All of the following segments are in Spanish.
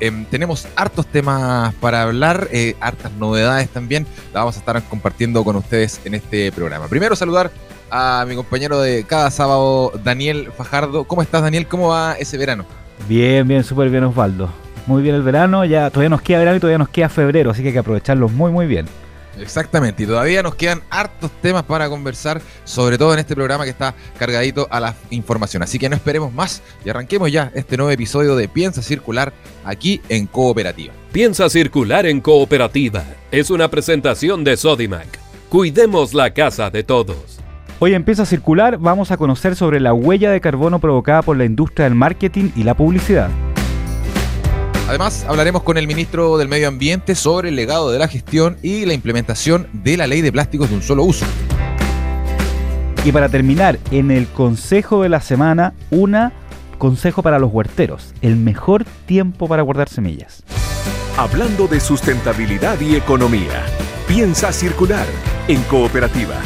Em, tenemos hartos temas para hablar, eh, hartas novedades también. La vamos a estar compartiendo con ustedes en este programa. Primero saludar a mi compañero de cada sábado, Daniel Fajardo. ¿Cómo estás, Daniel? ¿Cómo va ese verano? Bien, bien, súper bien, Osvaldo. Muy bien el verano, ya todavía nos queda verano y todavía nos queda febrero, así que hay que aprovecharlo muy, muy bien. Exactamente, y todavía nos quedan hartos temas para conversar, sobre todo en este programa que está cargadito a la información. Así que no esperemos más y arranquemos ya este nuevo episodio de Piensa Circular aquí en Cooperativa. Piensa Circular en Cooperativa es una presentación de Sodimac. Cuidemos la casa de todos. Hoy empieza a circular, vamos a conocer sobre la huella de carbono provocada por la industria del marketing y la publicidad. Además, hablaremos con el ministro del Medio Ambiente sobre el legado de la gestión y la implementación de la ley de plásticos de un solo uso. Y para terminar, en el consejo de la semana, una consejo para los huerteros, el mejor tiempo para guardar semillas. Hablando de sustentabilidad y economía, piensa circular en cooperativa.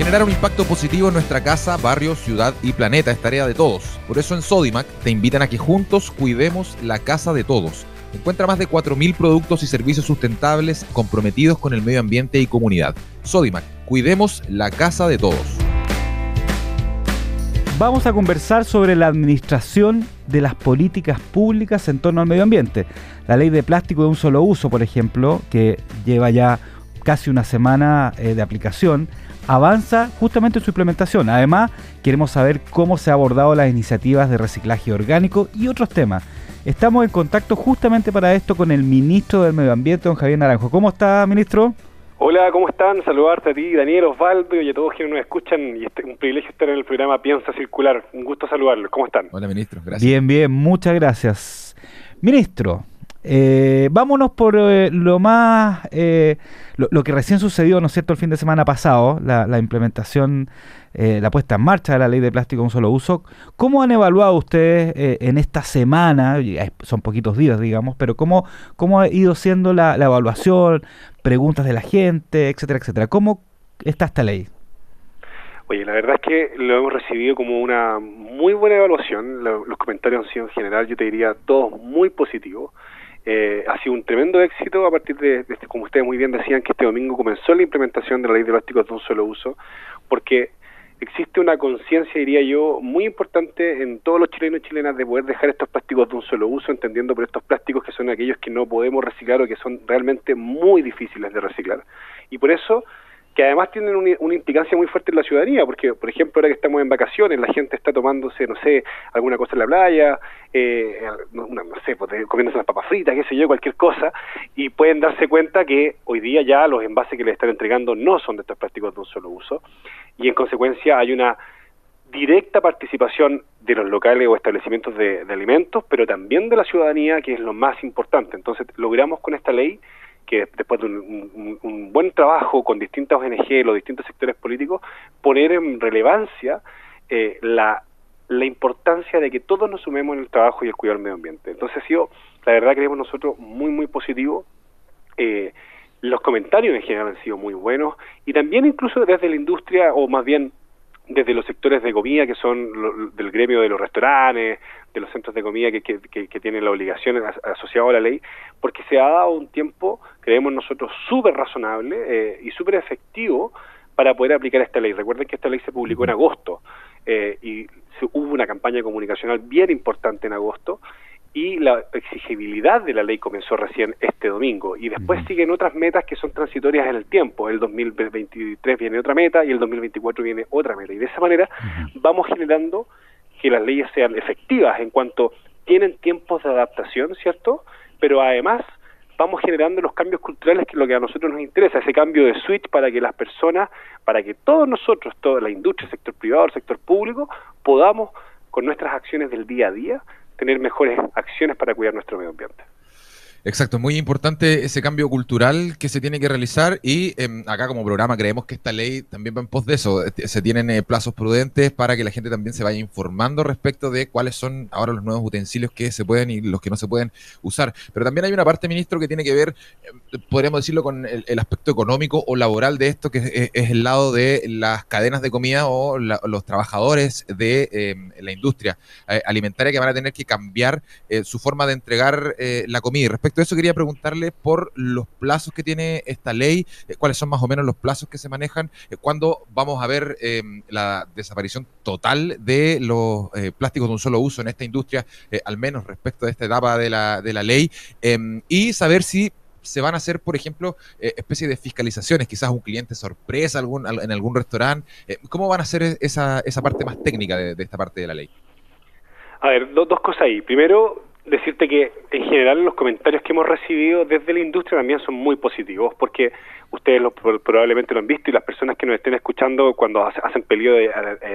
Generar un impacto positivo en nuestra casa, barrio, ciudad y planeta es tarea de todos. Por eso en Sodimac te invitan a que juntos cuidemos la casa de todos. Encuentra más de 4.000 productos y servicios sustentables comprometidos con el medio ambiente y comunidad. Sodimac, cuidemos la casa de todos. Vamos a conversar sobre la administración de las políticas públicas en torno al medio ambiente. La ley de plástico de un solo uso, por ejemplo, que lleva ya casi una semana eh, de aplicación, avanza justamente en su implementación. Además, queremos saber cómo se ha abordado las iniciativas de reciclaje orgánico y otros temas. Estamos en contacto justamente para esto con el ministro del Medio Ambiente, don Javier Naranjo. ¿Cómo está, ministro? Hola, ¿cómo están? Saludarte a ti, Daniel, Osvaldo y a todos quienes nos escuchan. Y es un privilegio estar en el programa Piensa Circular. Un gusto saludarlos. ¿Cómo están? Hola, ministro. Gracias. Bien, bien. Muchas gracias. Ministro, eh, vámonos por eh, lo más, eh, lo, que recién sucedió, ¿no es cierto?, el fin de semana pasado, la, implementación, la puesta en marcha de la ley de plástico un solo uso. ¿Cómo han evaluado ustedes en esta semana, son poquitos días, digamos, pero cómo, cómo ha ido siendo la, evaluación, preguntas de la gente, etcétera, etcétera? ¿Cómo está esta ley? Oye, la verdad es que lo hemos recibido como una muy buena evaluación. los comentarios han sido en general, yo te diría, todos muy positivos. Eh, ha sido un tremendo éxito a partir de, este, como ustedes muy bien decían, que este domingo comenzó la implementación de la ley de plásticos de un solo uso, porque existe una conciencia, diría yo, muy importante en todos los chilenos y chilenas de poder dejar estos plásticos de un solo uso, entendiendo por estos plásticos que son aquellos que no podemos reciclar o que son realmente muy difíciles de reciclar. Y por eso que además tienen una, implicancia muy fuerte en la ciudadanía, porque, por ejemplo, ahora que estamos en vacaciones, la gente está tomándose, no sé, alguna cosa en la playa, eh, no, sé, pues, comiéndose las papas fritas, qué sé yo, cualquier cosa, y pueden darse cuenta que hoy día ya los envases que les están entregando no son de estos plásticos de un solo uso, y en consecuencia hay una directa participación de los locales o establecimientos de alimentos, pero también de la ciudadanía, que es lo más importante. Entonces, logramos con esta ley que después de un, buen trabajo con distintas ONG, los distintos sectores políticos, poner en relevancia eh, la, la importancia de que todos nos sumemos en el trabajo y el cuidado del medio ambiente. Entonces ha sido, la verdad creemos nosotros, muy, muy positivo. Eh, los comentarios en general han sido muy buenos y también incluso desde la industria, o más bien desde los sectores de comida que son del gremio de los restaurantes, de los centros de comida que, que, tienen la obligación asociada a la ley, porque se ha dado un tiempo, creemos nosotros, súper razonable eh, y súper efectivo para poder aplicar esta ley. Recuerden que esta ley se publicó en agosto eh, y hubo una campaña comunicacional bien importante en agosto y la exigibilidad de la ley comenzó recién este domingo y después siguen otras metas que son transitorias en el tiempo. El 2023 viene otra meta y el 2024 viene otra meta y de esa manera vamos generando que las leyes sean efectivas en cuanto tienen tiempos de adaptación, ¿cierto? Pero además vamos generando los cambios culturales que es lo que a nosotros nos interesa, ese cambio de switch para que las personas, para que todos nosotros, toda la industria, el sector privado, el sector público, podamos con nuestras acciones del día a día tener mejores acciones para cuidar nuestro medio ambiente. Exacto, muy importante ese cambio cultural que se tiene que realizar y em, acá como programa creemos que esta ley también va en pos de eso. Este, se tienen eh, plazos prudentes para que la gente también se vaya informando respecto de cuáles son ahora los nuevos utensilios que se pueden y los que no se pueden usar. Pero también hay una parte, ministro, que tiene que ver, em, podríamos decirlo, con el, aspecto económico o laboral de esto, que es, el lado de las cadenas de comida o los trabajadores de em, la industria eh, alimentaria que van a tener que cambiar eh, su forma de entregar la comida. Respecto respecto eso quería preguntarle por los plazos que tiene esta ley, eh, cuáles son más o menos los plazos que se manejan, eh, cuándo vamos a ver em, la desaparición total de los eh, plásticos de un solo uso en esta industria, al menos respecto a esta etapa de la, de la ley, em, y saber si se van a hacer, por ejemplo, eh, especies de fiscalizaciones, quizás un cliente sorpresa algún, en algún restaurante. ¿Cómo van a hacer esa, esa parte más técnica de, esta parte de la ley? A ver, dos cosas ahí. Primero, decirte que en general los comentarios que hemos recibido desde la industria también son muy positivos porque ustedes lo, probablemente lo han visto y las personas que nos estén escuchando cuando hacen pedido de,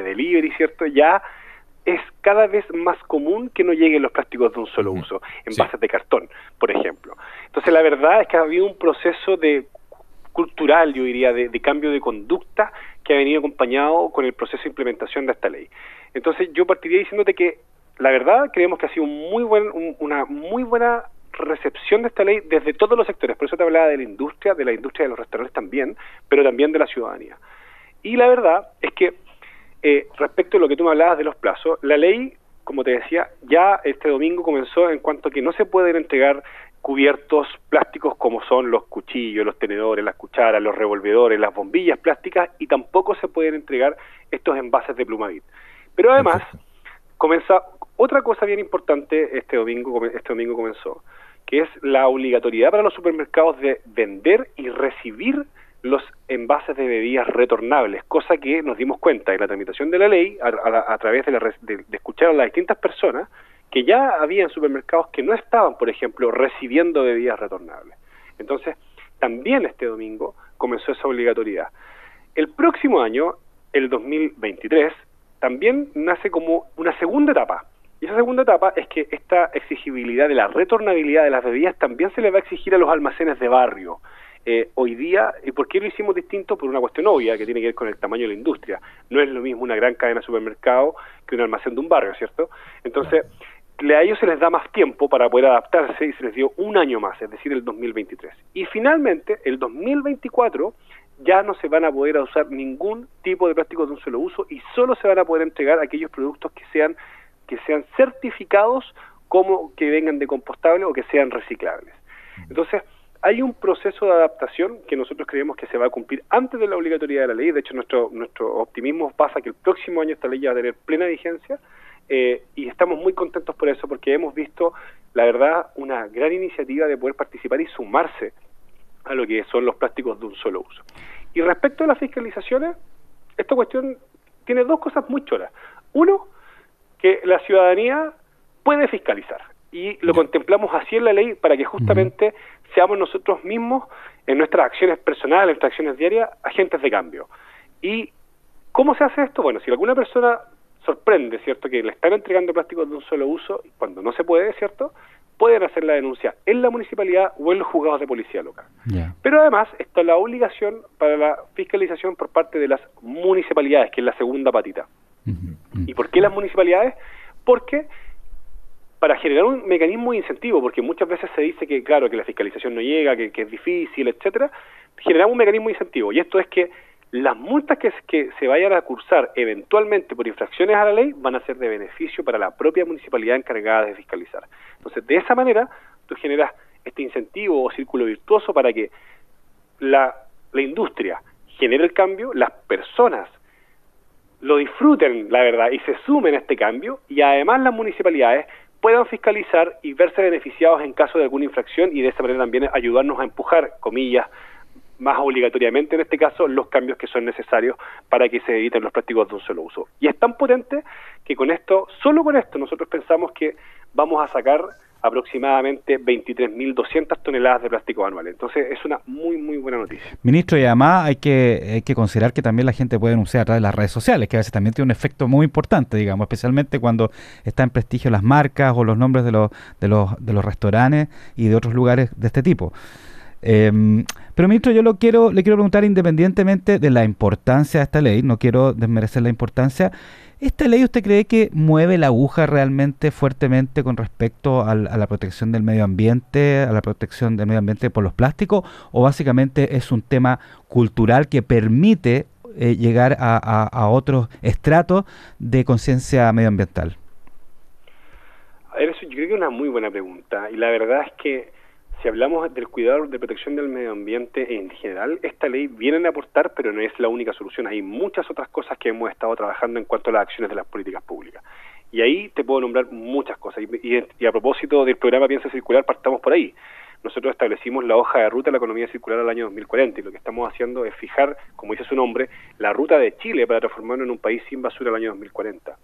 delivery, ¿cierto? Ya es cada vez más común que no lleguen los plásticos de un solo uso, en bases de cartón, por ejemplo. Entonces la verdad es que ha habido un proceso de cultural, yo diría, de, de cambio de conducta que ha venido acompañado con el proceso de implementación de esta ley. Entonces yo partiría diciéndote que la verdad creemos que ha sido muy buen, una muy buena recepción de esta ley desde todos los sectores. Por eso te hablaba de la industria, de la industria de los restaurantes también, pero también de la ciudadanía. Y la verdad es que eh, respecto a lo que tú me hablabas de los plazos, la ley, como te decía, ya este domingo comenzó en cuanto a que no se pueden entregar cubiertos plásticos como son los cuchillos, los tenedores, las cucharas, los revolvedores, las bombillas plásticas y tampoco se pueden entregar estos envases de plumavit. Pero además, comienza otra cosa bien importante este domingo, este domingo comenzó, que es la obligatoriedad para los supermercados de vender y recibir los envases de bebidas retornables, cosa que nos dimos cuenta en la tramitación de la ley a, través de, de, escuchar a las distintas personas que ya había supermercados que no estaban, por ejemplo, recibiendo bebidas retornables. Entonces, también este domingo comenzó esa obligatoriedad. El próximo año, el 2023, también nace como una segunda etapa, y esa segunda etapa es que esta exigibilidad de la retornabilidad de las bebidas también se le va a exigir a los almacenes de barrio. Eh, hoy día, ¿y por qué lo hicimos distinto? Por una cuestión obvia que tiene que ver con el tamaño de la industria. No es lo mismo una gran cadena de supermercado que un almacén de un barrio, ¿cierto? Entonces, a ellos se les da más tiempo para poder adaptarse y se les dio un año más, es decir, el 2023. Y finalmente, el 2024 ya no se van a poder usar ningún tipo de plástico de un solo uso y solo se van a poder entregar aquellos productos que sean que sean certificados como que vengan de compostable o que sean reciclables. Entonces, hay un proceso de adaptación que nosotros creemos que se va a cumplir antes de la obligatoriedad de la ley. De hecho, nuestro, nuestro optimismo pasa que el próximo año esta ley ya va a tener plena vigencia eh, y estamos muy contentos por eso porque hemos visto, la verdad, una gran iniciativa de poder participar y sumarse a lo que son los plásticos de un solo uso. Y respecto a las fiscalizaciones, esta cuestión tiene dos cosas muy choras. Uno, que la ciudadanía puede fiscalizar. Y lo contemplamos así en la ley para que justamente seamos nosotros mismos, en nuestras acciones personales, en nuestras acciones diarias, agentes de cambio. ¿Y cómo se hace esto? Bueno, si alguna persona sorprende, ¿cierto?, que le están entregando plásticos de un solo uso, cuando no se puede, ¿cierto?, pueden hacer la denuncia en la municipalidad o en los juzgados de policía local. Pero además está la obligación para la fiscalización por parte de las municipalidades, que es la segunda patita. ¿Y por qué las municipalidades? Porque para generar un mecanismo de incentivo, porque muchas veces se dice que, claro, que la fiscalización no llega, que, es difícil, etcétera, generamos un mecanismo de incentivo. Y esto es que las multas que, que se vayan a cursar eventualmente por infracciones a la ley van a ser de beneficio para la propia municipalidad encargada de fiscalizar. Entonces, de esa manera, tú generas este incentivo o círculo virtuoso para que la, la industria genere el cambio, las personas lo disfruten, la verdad, y se sumen a este cambio, y además las municipalidades puedan fiscalizar y verse beneficiados en caso de alguna infracción y de esa manera también ayudarnos a empujar, comillas, más obligatoriamente en este caso, los cambios que son necesarios para que se eviten los plásticos de un solo uso. Y es tan potente que con esto, solo con esto, nosotros pensamos que vamos a sacar aproximadamente 23.200 toneladas de plástico anuales. Entonces es una muy, muy buena noticia. Ministro, y además hay que, hay que considerar que también la gente puede denunciar a través de las redes sociales, que a veces también tiene un efecto muy importante, digamos, especialmente cuando está en prestigio las marcas o los nombres de los, de los, de los restaurantes y de otros lugares de este tipo. Em, pero ministro, yo lo quiero, le quiero preguntar independientemente de la importancia de esta ley, no quiero desmerecer la importancia, ¿esta ley usted cree que mueve la aguja realmente fuertemente con respecto a la protección del medio ambiente, a la protección del medio ambiente por los plásticos, o básicamente es un tema cultural que permite eh, llegar a, a otros estratos de conciencia medioambiental? A ver, eso yo creo que es una muy buena pregunta y la verdad es que si hablamos del cuidado de protección del medio ambiente en general, esta ley viene a aportar, pero no es la única solución. Hay muchas otras cosas que hemos estado trabajando en cuanto a las acciones de las políticas públicas. Y ahí te puedo nombrar muchas cosas. Y, a propósito del programa Piensa Circular, partamos por ahí. Nosotros establecimos la hoja de ruta de la economía circular al año 2040 y lo que estamos haciendo es fijar, como dice su nombre, la ruta de Chile para transformarnos en un país sin basura al año 2040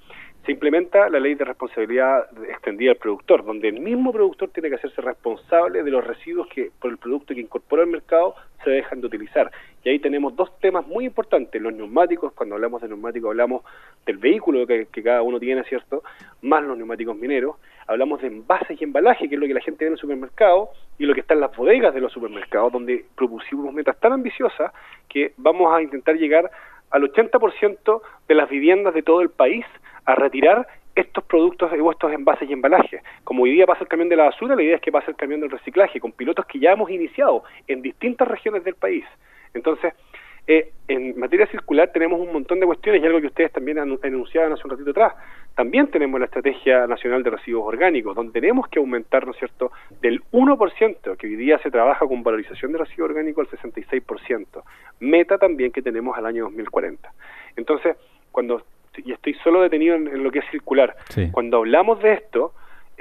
se implementa la ley de responsabilidad extendida al productor, donde el mismo productor tiene que hacerse responsable de los residuos que por el producto que incorpora al mercado se dejan de utilizar. Y ahí tenemos dos temas muy importantes, los neumáticos, cuando hablamos de neumáticos hablamos del vehículo que, cada uno tiene, ¿cierto? Más los neumáticos mineros, hablamos de envases y embalaje, que es lo que la gente ve en el supermercado, y lo que está en las bodegas de los supermercados, donde propusimos metas tan ambiciosas que vamos a intentar llegar al 80% de las viviendas de todo el país a retirar estos productos o estos envases y embalajes. Como hoy día pasa el camión de la basura, la idea es que pase el camión del reciclaje, con pilotos que ya hemos iniciado en distintas regiones del país. Entonces, eh, en materia circular tenemos un montón de cuestiones y algo que ustedes también han enunciado hace un ratito atrás. También tenemos la Estrategia Nacional de Residuos Orgánicos, donde tenemos que aumentar, ¿no es cierto?, del 1%, que hoy día se trabaja con valorización de residuos orgánicos al 66%. Meta también que tenemos al año 2040. Entonces, cuando y estoy solo detenido en, lo que es circular. Cuando hablamos de esto,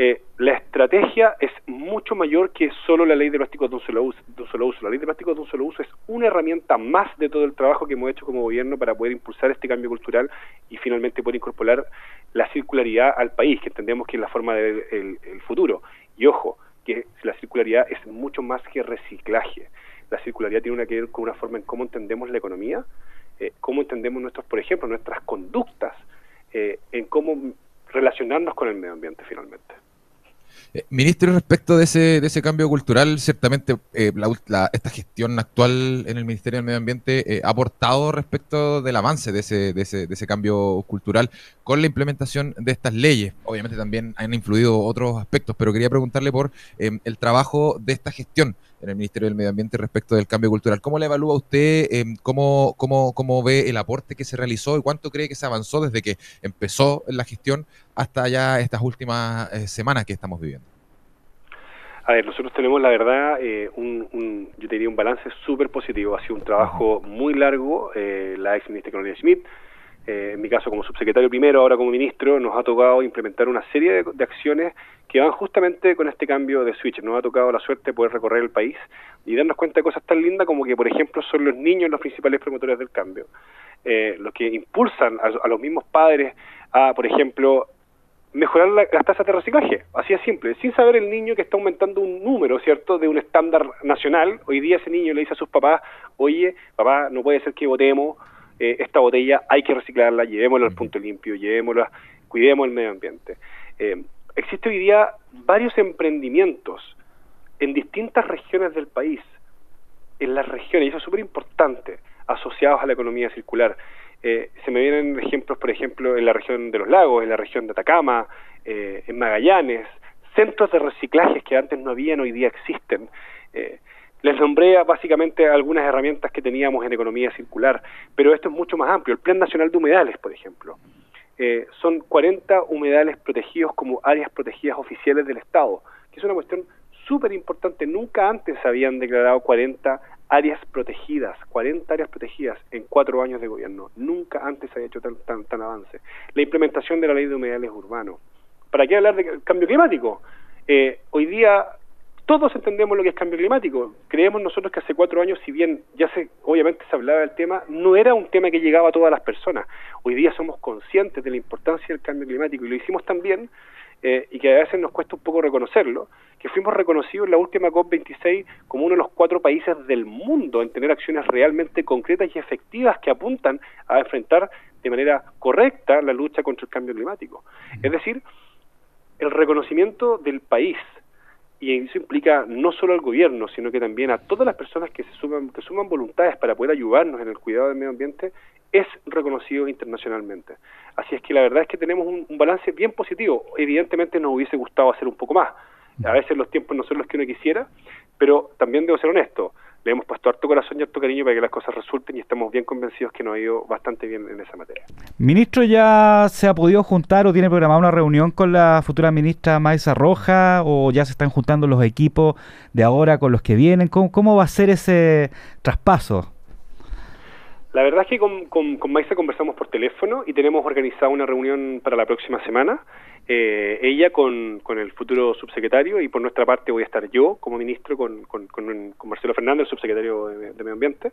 eh, la estrategia es mucho mayor que solo la ley de plásticos de un, solo uso, de un solo uso. La ley de plásticos de un solo uso es una herramienta más de todo el trabajo que hemos hecho como gobierno para poder impulsar este cambio cultural y finalmente poder incorporar la circularidad al país, que entendemos que es la forma del el futuro. Y ojo, que la circularidad es mucho más que reciclaje. La circularidad tiene una que ver con una forma en cómo entendemos la economía, eh, cómo entendemos nuestros, por ejemplo, nuestras conductas, eh, en cómo relacionarnos con el medio ambiente finalmente. Eh, ministro, respecto de ese, de ese cambio cultural, ciertamente esta gestión actual en el Ministerio del Medio Ambiente ha aportado respecto del avance de ese, de, ese, de ese cambio cultural con la implementación de estas leyes. Obviamente también han influido otros aspectos, pero quería preguntarle por el trabajo de esta gestión en el Ministerio del Medio Ambiente respecto del cambio cultural. ¿Cómo le evalúa usted? Em, cómo, cómo, cómo, ve el aporte que se realizó y cuánto cree que se avanzó desde que empezó la gestión hasta ya estas últimas eh, semanas que estamos viviendo? A ver, nosotros tenemos la verdad, eh, un, yo te diría un balance súper positivo. Ha sido un trabajo muy largo. Eh, la ex ministra Carolina Schmidt, en mi caso como subsecretario primero, ahora como ministro, nos ha tocado implementar una serie de acciones que van justamente con este cambio de switch. Nos ha tocado la suerte de poder recorrer el país y darnos cuenta de cosas tan lindas como que, por ejemplo, son los niños los principales promotores del cambio, eh, los que impulsan a, los mismos padres a, por ejemplo, mejorar las tasas de reciclaje, así es simple, sin saber el niño que está aumentando un número, ¿cierto?, de un estándar nacional. Hoy día ese niño le dice a sus papás, oye, papá, no puede ser que votemos eh, esta botella, hay que reciclarla, llevémosla al punto limpio, llevémosla, cuidemos el medio ambiente. Eh, existe hoy día varios emprendimientos en distintas regiones del país, en las regiones, y eso es súper importante, asociados a la economía circular. Eh, se me vienen ejemplos, por ejemplo, en la región de los lagos, en la región de Atacama, eh, en Magallanes, centros de reciclajes que antes no habían, hoy día existen. Eh, les nombré básicamente algunas herramientas que teníamos en economía circular, pero esto es mucho más amplio. El Plan Nacional de Humedales, por ejemplo. Eh, son 40 humedales protegidos como áreas protegidas oficiales del Estado, que es una cuestión súper importante. Nunca antes se habían declarado 40 áreas protegidas, 40 áreas protegidas en cuatro años de gobierno. Nunca antes había hecho tan, tan, tan avance. La implementación de la ley de humedales urbanos. ¿Para qué hablar de cambio climático? Eh, hoy día todos entendemos lo que es cambio climático. Creemos nosotros que hace cuatro años, si bien ya se, obviamente se hablaba del tema, no era un tema que llegaba a todas las personas. Hoy día somos conscientes de la importancia del cambio climático y lo hicimos también eh, y que a veces nos cuesta un poco reconocerlo, que fuimos reconocidos en la última COP26 como uno de los cuatro países del mundo en tener acciones realmente concretas y efectivas que apuntan a enfrentar de manera correcta la lucha contra el cambio climático. Es decir, el reconocimiento del país, y eso implica no solo al gobierno, sino que también a todas las personas que se suman, que suman voluntades para poder ayudarnos en el cuidado del medio ambiente, es reconocido internacionalmente. Así es que la verdad es que tenemos un, un balance bien positivo. Evidentemente nos hubiese gustado hacer un poco más. A veces los tiempos no son los que uno quisiera, pero también debo ser honesto le hemos puesto harto corazón y harto cariño para que las cosas resulten y estamos bien convencidos que nos ha ido bastante bien en esa materia. ¿Ministro ya se ha podido juntar o tiene programada una reunión con la futura ministra Maisa Roja o ya se están juntando los equipos de ahora con los que vienen? ¿Cómo, cómo va a ser ese traspaso? La verdad es que con, con, con Maisa conversamos por teléfono y tenemos organizada una reunión para la próxima semana eh, ella con, con, el futuro subsecretario y por nuestra parte voy a estar yo como ministro con, Marcelo Fernández, el subsecretario de, Medio Ambiente.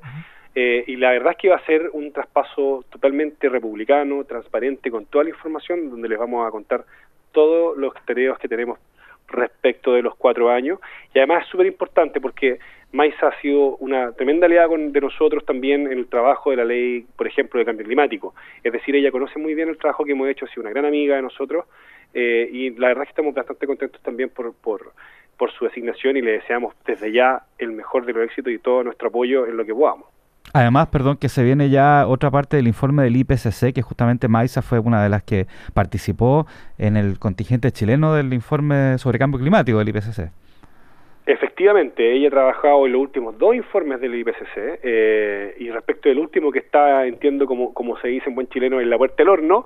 Eh, y la verdad es que va a ser un traspaso totalmente republicano, transparente, con toda la información, donde les vamos a contar todos los tareas que tenemos respecto de los cuatro años. Y además es súper importante porque Maisa ha sido una tremenda aliada con, de nosotros también en el trabajo de la ley, por ejemplo, de cambio climático. Es decir, ella conoce muy bien el trabajo que hemos hecho, ha sido una gran amiga de nosotros eh, y la verdad es que estamos bastante contentos también por, por, por su designación y le deseamos desde ya el mejor de los éxitos y todo nuestro apoyo en lo que podamos. Además, perdón, que se viene ya otra parte del informe del IPCC, que justamente Maisa fue una de las que participó en el contingente chileno del informe sobre cambio climático del IPCC. Efectivamente, ella ha trabajado en los últimos dos informes del IPCC eh, y respecto del último que está, entiendo como, como se dice en buen chileno, en la puerta del horno,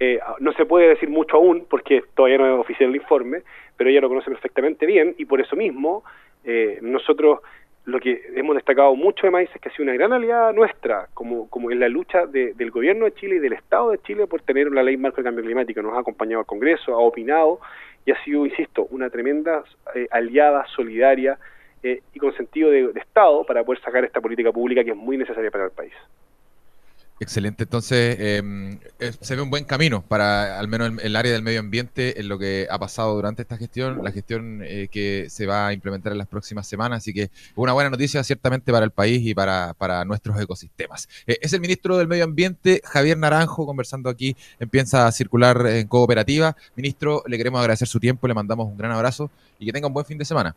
eh, no se puede decir mucho aún porque todavía no es oficial el informe, pero ella lo conoce perfectamente bien y por eso mismo eh, nosotros lo que hemos destacado mucho de Maíz es que ha sido una gran aliada nuestra, como, como en la lucha del gobierno de Chile y del Estado de Chile por tener una ley marco de cambio climático. Nos ha acompañado al Congreso, ha opinado y ha sido, insisto, una tremenda eh, aliada, solidaria eh, y con sentido de Estado para poder sacar esta política pública que es muy necesaria para el país. Excelente, entonces em, se ve un buen camino para al menos el, área del medio ambiente en lo que ha pasado durante esta gestión, la gestión eh, que se va a implementar en las próximas semanas, así que una buena noticia ciertamente para el país y para, nuestros ecosistemas. Eh, es el ministro del Medio Ambiente, Javier Naranjo, conversando aquí en Piensa Circular en Cooperativa. Ministro, le queremos agradecer su tiempo, le mandamos un gran abrazo y que tenga un buen fin de semana.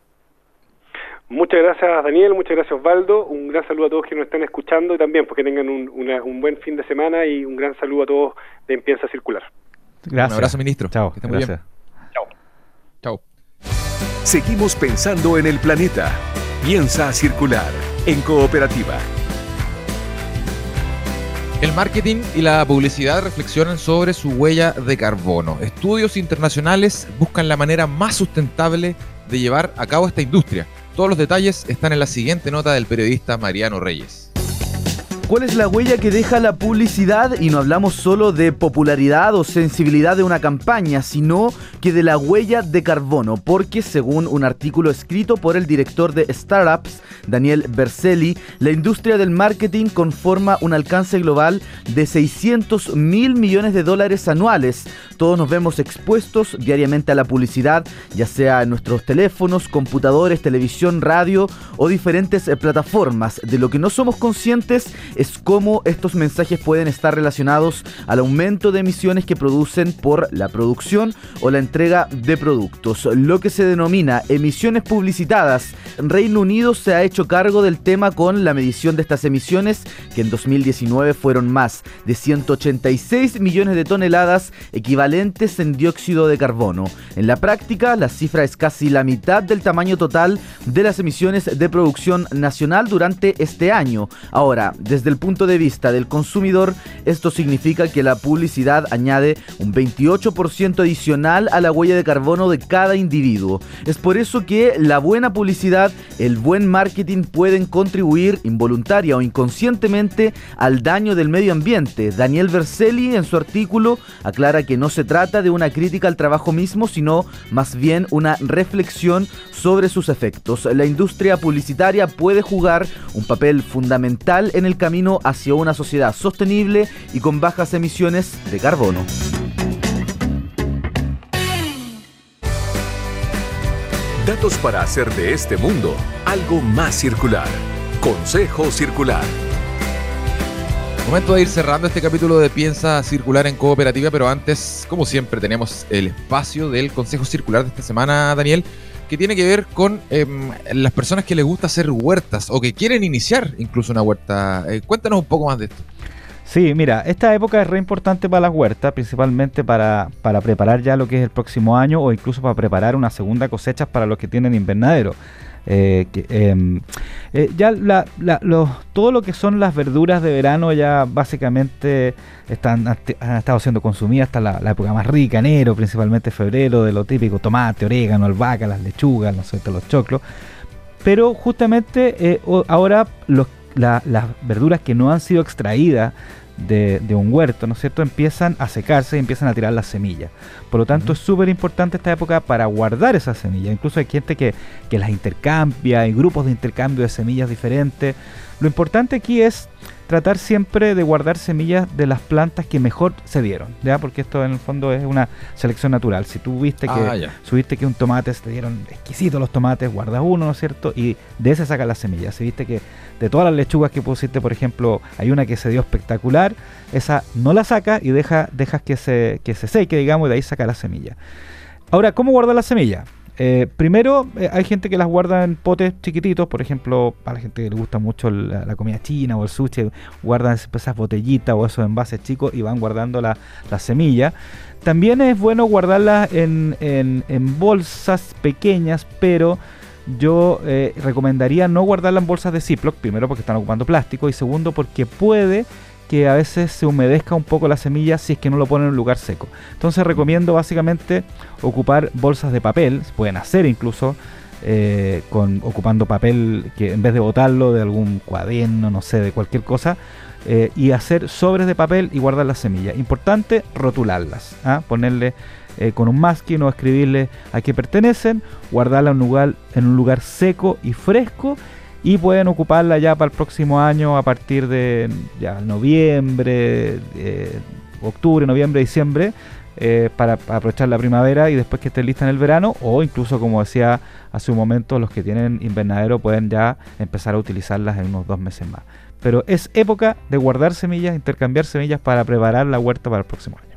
Muchas gracias Daniel, muchas gracias Osvaldo, un gran saludo a todos que nos están escuchando y también porque tengan un, un buen fin de semana y un gran saludo a todos de Empieza Circular. Gracias. Un abrazo ministro. Chao. Que muy bien. Chao. Chao. Seguimos pensando en el planeta. Piensa Circular en cooperativa. El marketing y la publicidad reflexionan sobre su huella de carbono. Estudios internacionales buscan la manera más sustentable de llevar a cabo esta industria. Todos los detalles están en la siguiente nota del periodista Mariano Reyes. ¿Cuál es la huella que deja la publicidad? Y no hablamos solo de popularidad o sensibilidad de una campaña, sino que de la huella de carbono, porque según un artículo escrito por el director de Startups, Daniel Berselli, la industria del marketing conforma un alcance global de 600 mil millones de dólares anuales. Todos nos vemos expuestos diariamente a la publicidad, ya sea en nuestros teléfonos, computadores, televisión, radio o diferentes eh, plataformas. De lo que no somos conscientes es cómo estos mensajes pueden estar relacionados al aumento de emisiones que producen por la producción o la entrega de productos, lo que se denomina emisiones publicitadas. Reino Unido se ha hecho cargo del tema con la medición de estas emisiones, que en 2019 fueron más de 186 millones de toneladas equivalentes en dióxido de carbono. En la práctica, la cifra es casi la mitad del tamaño total de las emisiones de producción nacional durante este año. Ahora, desde el punto de vista del consumidor, esto significa que la publicidad añade un 28% adicional a la huella de carbono de cada individuo. Es por eso que la buena publicidad, el buen marketing pueden contribuir involuntaria o inconscientemente al daño del medio ambiente. Daniel Verselli en su artículo aclara que no se trata de una crítica al trabajo mismo, sino más bien una reflexión sobre sus efectos. La industria publicitaria puede jugar un papel fundamental en el camino hacia una sociedad sostenible y con bajas emisiones de carbono. Datos para hacer de este mundo algo más circular. Consejo Circular. Momento de ir cerrando este capítulo de Piensa Circular en Cooperativa, pero antes, como siempre, tenemos el espacio del Consejo Circular de esta semana, Daniel, que tiene que ver con em, las personas que les gusta hacer huertas o que quieren iniciar incluso una huerta. Eh, cuéntanos un poco más de esto. Sí, mira, esta época es re importante para las huertas, principalmente para, para preparar ya lo que es el próximo año o incluso para preparar una segunda cosecha para los que tienen invernadero. Eh, em, eh, ya todo lo que son las verduras de verano ya básicamente están, han estado siendo consumidas hasta la, época más rica, enero, principalmente febrero, de lo típico, tomate, orégano, albahaca, las lechugas, no sé, los choclos. Pero justamente eh, ahora los las verduras que no han sido extraídas de, un huerto, ¿no es cierto?, empiezan a secarse y empiezan a tirar las semillas. Por lo tanto, es súper importante esta época para guardar esas semillas. Incluso hay gente que, que las intercambia, hay grupos de intercambio de semillas diferentes. Lo importante aquí es tratar siempre de guardar semillas de las plantas que mejor se dieron, ¿ya? Porque esto en el fondo es una selección natural. Si tú viste que ah, subiste que un tomate se te dieron exquisitos los tomates, guardas uno, ¿no es cierto? Y de ese sacas las semillas. Si viste que de todas las lechugas que pusiste, por ejemplo, hay una que se dio espectacular, esa no la saca y deja, dejas que se, que se seque, digamos, y de ahí saca la semilla. Ahora, ¿cómo guardar la semilla? Eh, primero, eh, hay gente que las guarda en potes chiquititos, por ejemplo, para la gente que le gusta mucho la, comida china o el sushi, guardan esas botellitas o esos envases chicos y van guardando la, semilla. También es bueno guardarlas en, en, bolsas pequeñas, pero yo eh, recomendaría no guardarlas en bolsas de Ziploc, primero porque están ocupando plástico y segundo porque puede que a veces se humedezca un poco la semilla si es que no lo ponen en un lugar seco. Entonces recomiendo básicamente ocupar bolsas de papel, pueden hacer incluso eh, con ocupando papel que en vez de botarlo de algún cuaderno, no sé, de cualquier cosa, eh, y hacer sobres de papel y guardar las semillas. Importante rotularlas, ¿ah? ponerle eh, con un masking o escribirle a qué pertenecen, guardarla en un lugar, en un lugar seco y fresco y pueden ocuparla ya para el próximo año a partir de ya noviembre, eh, octubre, noviembre, diciembre, eh, para, aprovechar la primavera y después que esté lista en el verano, o incluso como decía hace un momento, los que tienen invernadero pueden ya empezar a utilizarlas en unos dos meses más. Pero es época de guardar semillas, intercambiar semillas para preparar la huerta para el próximo año.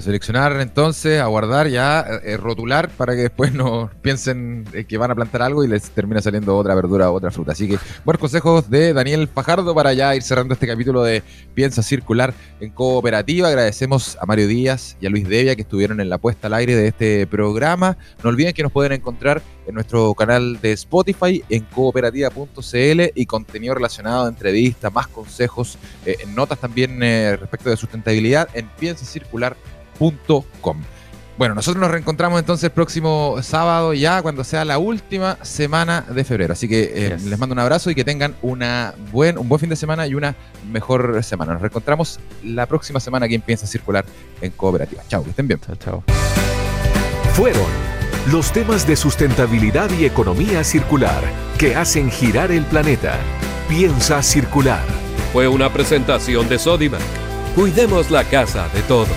Seleccionar entonces, a guardar ya, eh, rotular para que después no piensen eh, que van a plantar algo y les termina saliendo otra verdura o otra fruta. Así que buenos consejos de Daniel Fajardo para ya ir cerrando este capítulo de Piensa Circular en Cooperativa. Agradecemos a Mario Díaz y a Luis Devia que estuvieron en la puesta al aire de este programa. No olviden que nos pueden encontrar en nuestro canal de Spotify en cooperativa.cl y contenido relacionado, entrevistas, más consejos, eh, notas también respecto de sustentabilidad en Piensa Circular bueno, nosotros nos reencontramos entonces el próximo sábado ya cuando sea la última semana de febrero. Así que eh, les mando un abrazo y que tengan una buen, un buen fin de semana y una mejor semana. Nos reencontramos la próxima semana aquí en Piensa Circular en Cooperativa. Chao, que estén bien. Chao, chao. Fueron los temas de sustentabilidad y economía circular que hacen girar el planeta. Piensa Circular. Fue una presentación de Sodimac. Cuidemos la casa de todos.